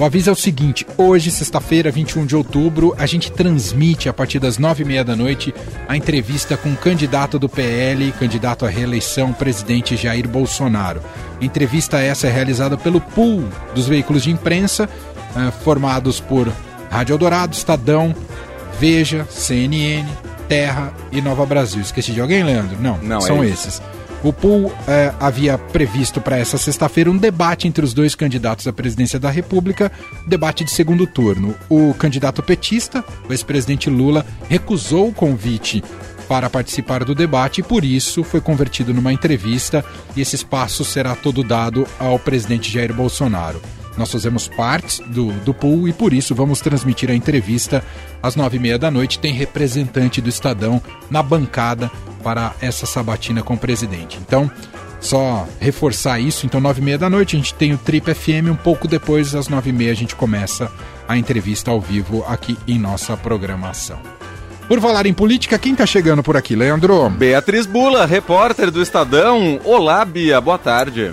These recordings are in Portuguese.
O aviso é o seguinte: hoje, sexta-feira, 21 de outubro, a gente transmite a partir das nove e meia da noite a entrevista com o candidato do PL, candidato à reeleição, presidente Jair Bolsonaro. A entrevista essa é realizada pelo pool dos veículos de imprensa, eh, formados por Rádio Eldorado, Estadão, Veja, CNN, Terra e Nova Brasil. Esqueci de alguém, Leandro? Não, Não são é esses. O pool eh, havia previsto para essa sexta-feira um debate entre os dois candidatos à presidência da República, debate de segundo turno. O candidato petista, o ex-presidente Lula, recusou o convite para participar do debate e por isso foi convertido numa entrevista e esse espaço será todo dado ao presidente Jair Bolsonaro. Nós fazemos parte do, do pool e por isso vamos transmitir a entrevista às nove e meia da noite. Tem representante do Estadão na bancada para essa sabatina com o presidente. Então, só reforçar isso. Então, nove e meia da noite a gente tem o Trip FM. Um pouco depois, às nove e meia, a gente começa a entrevista ao vivo aqui em nossa programação. Por falar em política, quem está chegando por aqui, Leandro? Beatriz Bula, repórter do Estadão. Olá, Bia, boa tarde.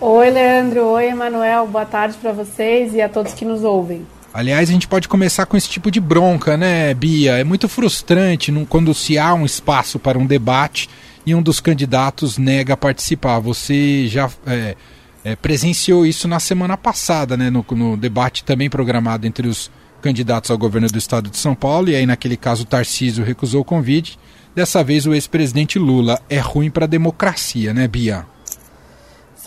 Oi, Leandro. Oi, Emanuel. Boa tarde para vocês e a todos que nos ouvem. Aliás, a gente pode começar com esse tipo de bronca, né, Bia? É muito frustrante quando se há um espaço para um debate e um dos candidatos nega participar. Você já é, é, presenciou isso na semana passada, né, no, no debate também programado entre os candidatos ao governo do estado de São Paulo, e aí naquele caso o Tarcísio recusou o convite. Dessa vez o ex-presidente Lula é ruim para a democracia, né, Bia?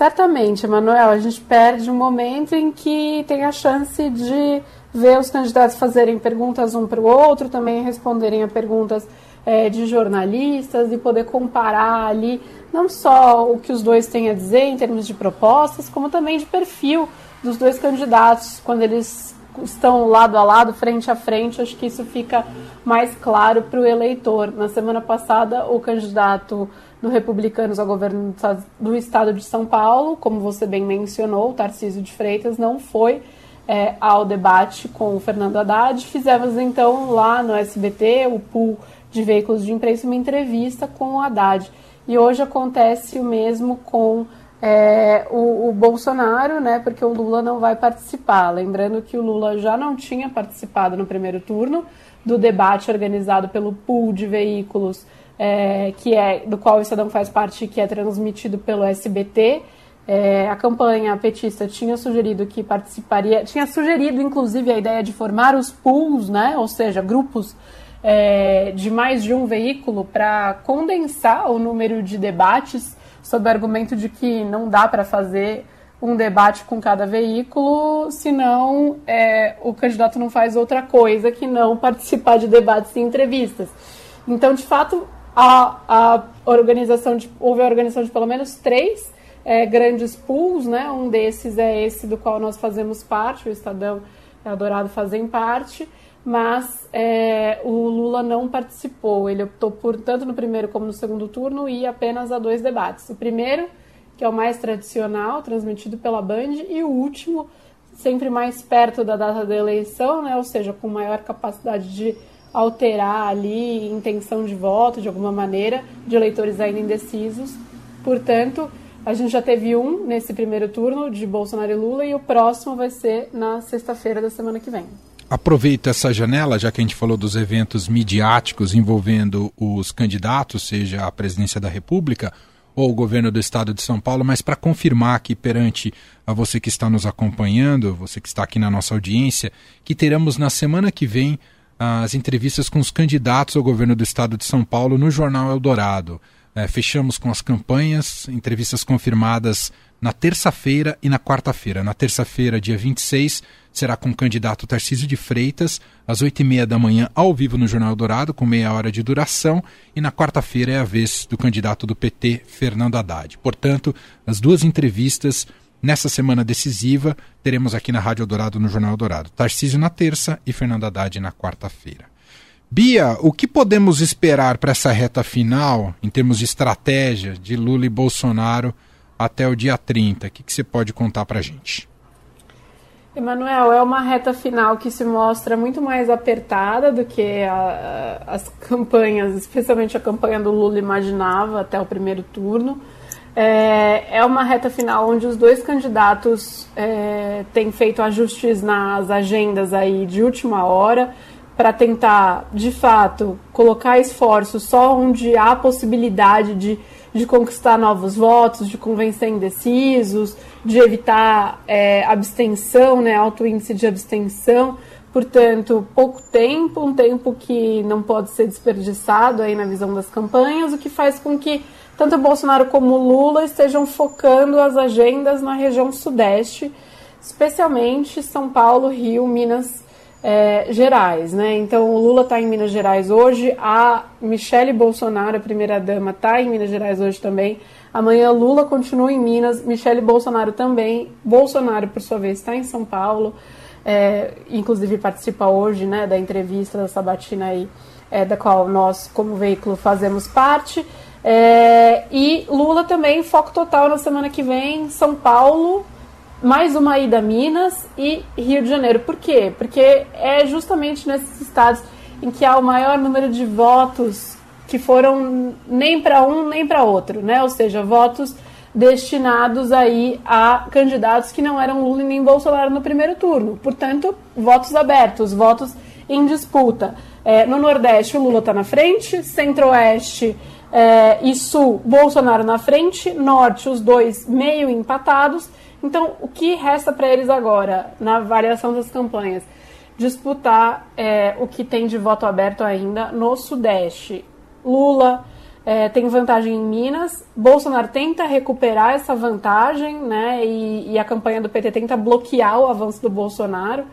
Certamente, Emanuel, a gente perde um momento em que tem a chance de ver os candidatos fazerem perguntas um para o outro, também responderem a perguntas é, de jornalistas e poder comparar ali não só o que os dois têm a dizer em termos de propostas, como também de perfil dos dois candidatos quando eles estão lado a lado, frente a frente. Acho que isso fica mais claro para o eleitor. Na semana passada, o candidato do Republicanos ao governo do estado de São Paulo, como você bem mencionou, o Tarcísio de Freitas não foi é, ao debate com o Fernando Haddad. Fizemos então lá no SBT, o pool de veículos de imprensa, uma entrevista com o Haddad. E hoje acontece o mesmo com é, o, o, Bolsonaro, né, porque o Lula não vai participar. Lembrando que o Lula já não tinha participado no primeiro turno do debate organizado pelo pool de veículos é, que é do qual o Estadão faz parte, que é transmitido pelo SBT. É, a campanha petista tinha sugerido que participaria, tinha sugerido inclusive a ideia de formar os pools, né, ou seja, grupos é, de mais de um veículo para condensar o número de debates, sob o argumento de que não dá para fazer um debate com cada veículo, senão é, o candidato não faz outra coisa que não participar de debates e entrevistas. Então, de fato, a, a organização de, houve a organização de pelo menos três é, grandes pools, né? Um desses é esse do qual nós fazemos parte, o Estadão e a Dourado fazem parte, mas é, o Lula não participou. Ele optou por, tanto no primeiro como no segundo turno, ir apenas a dois debates. O primeiro, que é o mais tradicional, transmitido pela Band, e o último, sempre mais perto da data da eleição, né? ou seja, com maior capacidade de alterar ali intenção de voto de alguma maneira de eleitores ainda indecisos. Portanto, a gente já teve um nesse primeiro turno de Bolsonaro e Lula e o próximo vai ser na sexta-feira da semana que vem. Aproveito essa janela, já que a gente falou dos eventos midiáticos envolvendo os candidatos, seja a presidência da República ou o governo do estado de São Paulo, mas para confirmar aqui perante a você que está nos acompanhando, você que está aqui na nossa audiência, que teremos na semana que vem as entrevistas com os candidatos ao governo do estado de São Paulo no Jornal Eldorado. É, fechamos com as campanhas, entrevistas confirmadas na terça-feira e na quarta-feira. Na terça-feira, dia 26, será com o candidato Tarcísio de Freitas, às oito e meia da manhã, ao vivo no Jornal Eldorado, com meia hora de duração. E na quarta-feira é a vez do candidato do PT, Fernando Haddad. Portanto, as duas entrevistas Nessa semana decisiva, teremos aqui na Rádio Dourado, no Jornal Dourado, Tarcísio na terça e Fernando Haddad na quarta-feira. Bia, o que podemos esperar para essa reta final, em termos de estratégia de Lula e Bolsonaro até o dia 30? O que, que você pode contar para a gente? Emanuel, é uma reta final que se mostra muito mais apertada do que a, as campanhas, especialmente a campanha do Lula imaginava até o primeiro turno. É, é uma reta final onde os dois candidatos é, têm feito ajustes nas agendas aí de última hora para tentar, de fato, colocar esforços só onde há possibilidade de, de conquistar novos votos, de convencer indecisos, de evitar é, abstenção, né, alto índice de abstenção. Portanto, pouco tempo, um tempo que não pode ser desperdiçado aí na visão das campanhas, o que faz com que tanto Bolsonaro como Lula estejam focando as agendas na região sudeste, especialmente São Paulo, Rio, Minas é, Gerais. Né? Então, o Lula está em Minas Gerais hoje, a Michele Bolsonaro, a primeira-dama, está em Minas Gerais hoje também. Amanhã, Lula continua em Minas, Michele Bolsonaro também. Bolsonaro, por sua vez, está em São Paulo. É, inclusive participa hoje né, da entrevista da Sabatina aí, é, da qual nós, como veículo, fazemos parte. É, e Lula também, foco total na semana que vem, São Paulo, mais uma ida Minas e Rio de Janeiro. Por quê? Porque é justamente nesses estados em que há o maior número de votos que foram nem para um nem para outro, né? Ou seja, votos destinados aí a candidatos que não eram Lula nem Bolsonaro no primeiro turno. Portanto, votos abertos, votos em disputa. É, no Nordeste, o Lula está na frente, Centro-Oeste é, e Sul, Bolsonaro na frente, Norte, os dois meio empatados. Então, o que resta para eles agora, na variação das campanhas? Disputar é, o que tem de voto aberto ainda no Sudeste. Lula é, tem vantagem em Minas, Bolsonaro tenta recuperar essa vantagem, né? E, e a campanha do PT tenta bloquear o avanço do Bolsonaro.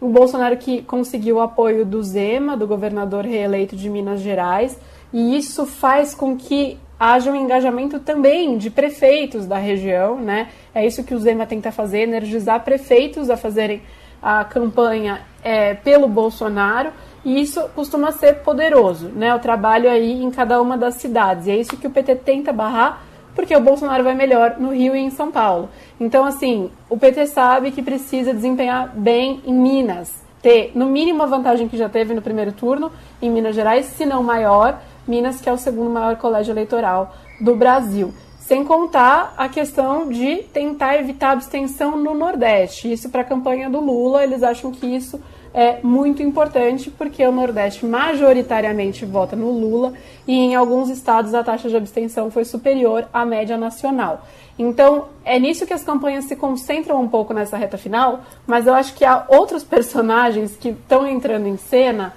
O Bolsonaro que conseguiu o apoio do Zema, do governador reeleito de Minas Gerais, e isso faz com que haja um engajamento também de prefeitos da região, né? É isso que o Zema tenta fazer, energizar prefeitos a fazerem a campanha é, pelo Bolsonaro, e isso costuma ser poderoso, né? O trabalho aí em cada uma das cidades, e é isso que o PT tenta barrar, porque o Bolsonaro vai melhor no Rio e em São Paulo. Então, assim, o PT sabe que precisa desempenhar bem em Minas, ter no mínimo a vantagem que já teve no primeiro turno em Minas Gerais, se não maior, Minas, que é o segundo maior colégio eleitoral do Brasil. Sem contar a questão de tentar evitar abstenção no Nordeste. Isso para a campanha do Lula, eles acham que isso é muito importante porque o Nordeste majoritariamente vota no Lula e em alguns estados a taxa de abstenção foi superior à média nacional. Então, é nisso que as campanhas se concentram um pouco nessa reta final, mas eu acho que há outros personagens que estão entrando em cena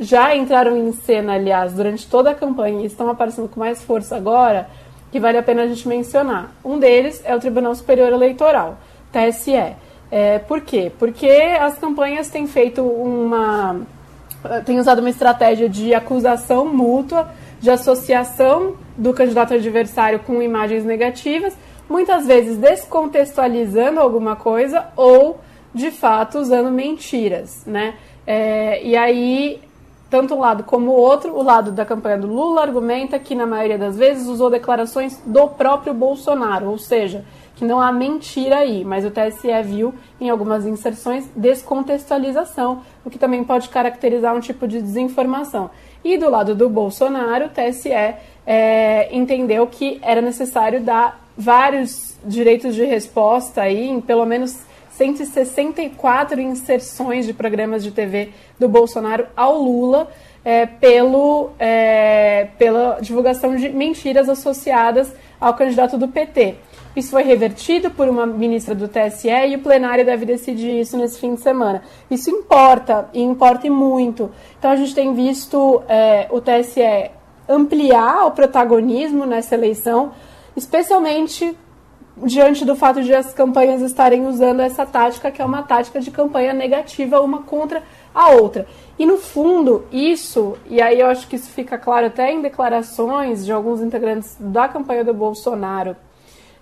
já entraram em cena, aliás, durante toda a campanha e estão aparecendo com mais força agora, que vale a pena a gente mencionar. Um deles é o Tribunal Superior Eleitoral, TSE. É, por quê? Porque as campanhas têm feito uma. têm usado uma estratégia de acusação mútua, de associação do candidato adversário com imagens negativas, muitas vezes descontextualizando alguma coisa ou, de fato, usando mentiras, né? É, e aí tanto um lado como o outro. O lado da campanha do Lula argumenta que, na maioria das vezes, usou declarações do próprio Bolsonaro, ou seja, que não há mentira aí, mas o TSE viu em algumas inserções descontextualização, o que também pode caracterizar um tipo de desinformação. E do lado do Bolsonaro, o TSE é, entendeu que era necessário dar vários direitos de resposta aí, em pelo menos 164 inserções de programas de TV do Bolsonaro ao Lula é, pelo, é, pela divulgação de mentiras associadas ao candidato do PT. Isso foi revertido por uma ministra do TSE e o plenário deve decidir isso nesse fim de semana. Isso importa, e importa e muito. Então a gente tem visto é, o TSE ampliar o protagonismo nessa eleição, especialmente diante do fato de as campanhas estarem usando essa tática, que é uma tática de campanha negativa uma contra a outra. E no fundo, isso, e aí eu acho que isso fica claro até em declarações de alguns integrantes da campanha do Bolsonaro,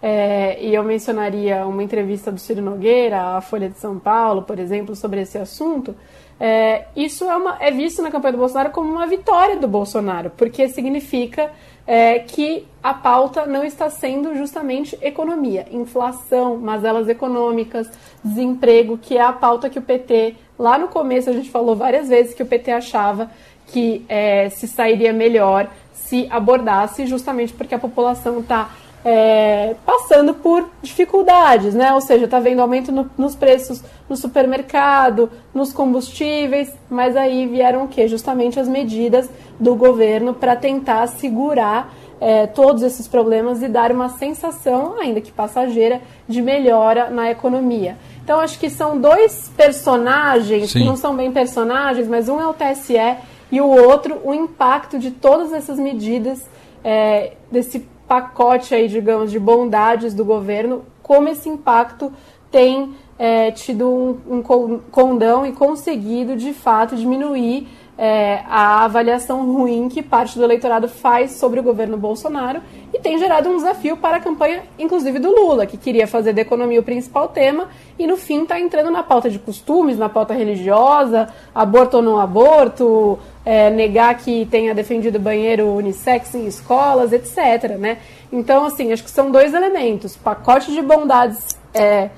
é, e eu mencionaria uma entrevista do Ciro Nogueira, à Folha de São Paulo, por exemplo, sobre esse assunto. É, isso é, uma, é visto na campanha do Bolsonaro como uma vitória do Bolsonaro, porque significa é, que a pauta não está sendo justamente economia, inflação, mazelas econômicas, desemprego, que é a pauta que o PT, lá no começo a gente falou várias vezes que o PT achava que é, se sairia melhor se abordasse, justamente porque a população está é, passando por dificuldades, né? Ou seja, está vendo aumento no, nos preços no supermercado, nos combustíveis, mas aí vieram o quê? Justamente as medidas do governo para tentar segurar é, todos esses problemas e dar uma sensação, ainda que passageira, de melhora na economia. Então, acho que são dois personagens, Sim. que não são bem personagens, mas um é o TSE e o outro o impacto de todas essas medidas, é, desse pacote aí, digamos, de bondades do governo, como esse impacto tem é, tido um, um condão e conseguido, de fato, diminuir é, a avaliação ruim que parte do eleitorado faz sobre o governo Bolsonaro e tem gerado um desafio para a campanha, inclusive do Lula, que queria fazer da economia o principal tema e no fim está entrando na pauta de costumes, na pauta religiosa, aborto ou não aborto, é, negar que tenha defendido banheiro unissex em escolas, etc. Né? Então, assim, acho que são dois elementos: pacote de bondades. É,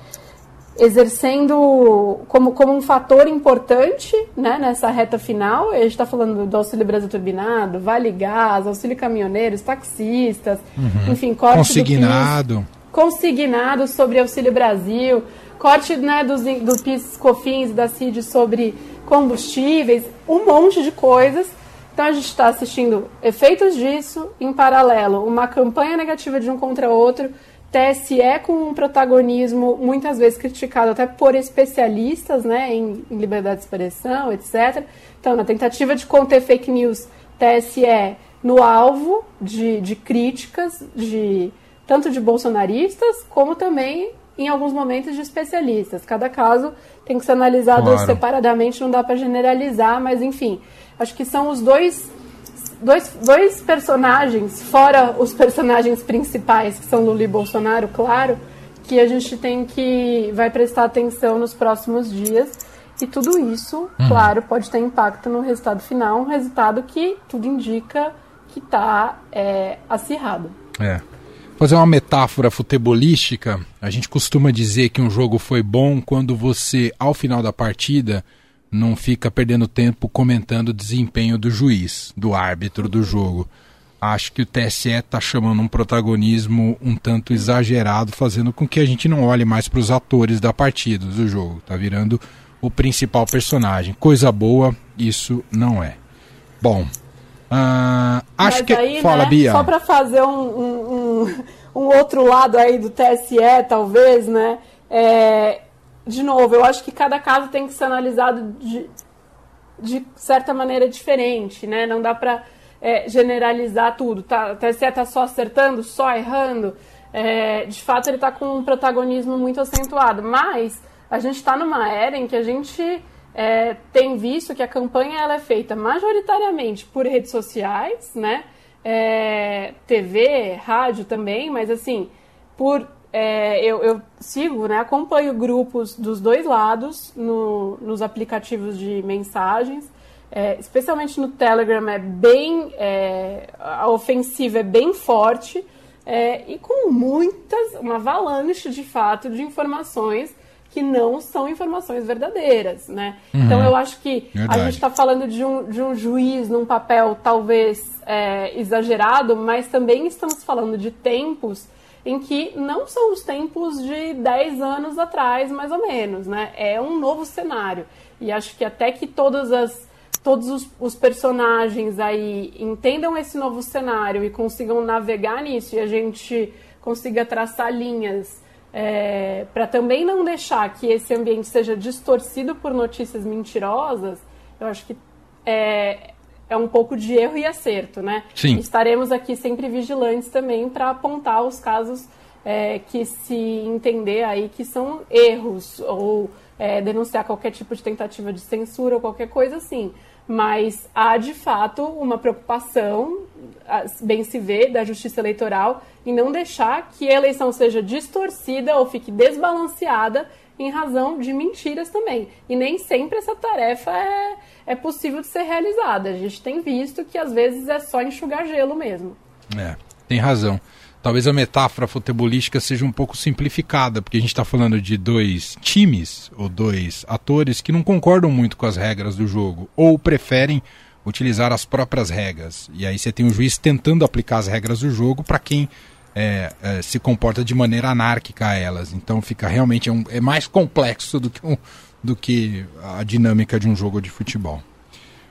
exercendo como, como um fator importante né, nessa reta final. A gente está falando do Auxílio Brasil Turbinado, Vale Gás, Auxílio Caminhoneiros, taxistas, uhum. enfim, corte Consignado. do PIS, consignado sobre Auxílio Brasil, corte né, dos, do PIS, COFINS e da CID sobre combustíveis, um monte de coisas. Então a gente está assistindo efeitos disso, em paralelo, uma campanha negativa de um contra outro, TSE com um protagonismo muitas vezes criticado até por especialistas né, em, em liberdade de expressão, etc. Então, na tentativa de conter fake news, TSE no alvo de, de críticas de tanto de bolsonaristas como também em alguns momentos de especialistas. Cada caso tem que ser analisado claro. separadamente, não dá para generalizar, mas enfim, acho que são os dois dois, dois personagens, fora os personagens principais, que são Lula e Bolsonaro, claro, que a gente tem que vai prestar atenção nos próximos dias. E tudo isso, uhum. claro, pode ter impacto no resultado final, um resultado que tudo indica que está é, acirrado. É. Fazer uma metáfora futebolística, a gente costuma dizer que um jogo foi bom quando você, ao final da partida, não fica perdendo tempo comentando o desempenho do juiz, do árbitro do jogo. Acho que o TSE está chamando um protagonismo um tanto exagerado, fazendo com que a gente não olhe mais para os atores da partida, do jogo. Está virando o principal personagem. Coisa boa, isso não é. Bom, uh, acho que. Aí, Fala, né, Bia. Só para fazer um, um, um, um, outro lado aí do TSE, talvez, né? É, de novo, eu acho que cada caso tem que ser analisado de, de certa maneira diferente, né? Não dá para é, generalizar tudo. Tá, o TSE está só acertando, só errando. É, de fato, ele está com um protagonismo muito acentuado. Mas a gente está numa era em que a gente é, tem visto que a campanha ela é feita majoritariamente por redes sociais, né? É, TV, rádio também, mas assim, por é, eu, eu, sigo, né, acompanho grupos dos dois lados no, nos aplicativos de mensagens, é, especialmente no Telegram é bem é, a ofensiva é bem forte é, e com muitas uma avalanche de fato de informações que não são informações verdadeiras, né? Uhum. Então eu acho que Verdade. a gente está falando de um, de um juiz num papel talvez é, exagerado, mas também estamos falando de tempos em que não são os tempos de 10 anos atrás, mais ou menos, né? É um novo cenário. E acho que até que todas as, todos os, os personagens aí entendam esse novo cenário e consigam navegar nisso e a gente consiga traçar linhas é, para também não deixar que esse ambiente seja distorcido por notícias mentirosas, eu acho que é, é um pouco de erro e acerto, né? Sim. Estaremos aqui sempre vigilantes também para apontar os casos é, que se entender aí que são erros ou é, denunciar qualquer tipo de tentativa de censura ou qualquer coisa assim. Mas há de fato uma preocupação, bem se vê, da justiça eleitoral em não deixar que a eleição seja distorcida ou fique desbalanceada em razão de mentiras também. E nem sempre essa tarefa é, é possível de ser realizada. A gente tem visto que às vezes é só enxugar gelo mesmo. É, tem razão. Talvez a metáfora futebolística seja um pouco simplificada, porque a gente está falando de dois times ou dois atores que não concordam muito com as regras do jogo ou preferem utilizar as próprias regras. E aí você tem o juiz tentando aplicar as regras do jogo para quem é, é, se comporta de maneira anárquica a elas. Então fica realmente um, é mais complexo do que, um, do que a dinâmica de um jogo de futebol.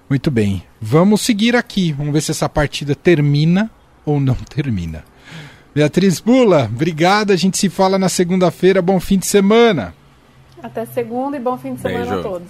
Muito bem, vamos seguir aqui. Vamos ver se essa partida termina ou não termina. Beatriz Bula, obrigado. A gente se fala na segunda-feira. Bom fim de semana. Até segunda e bom fim de semana Beijo. a todos.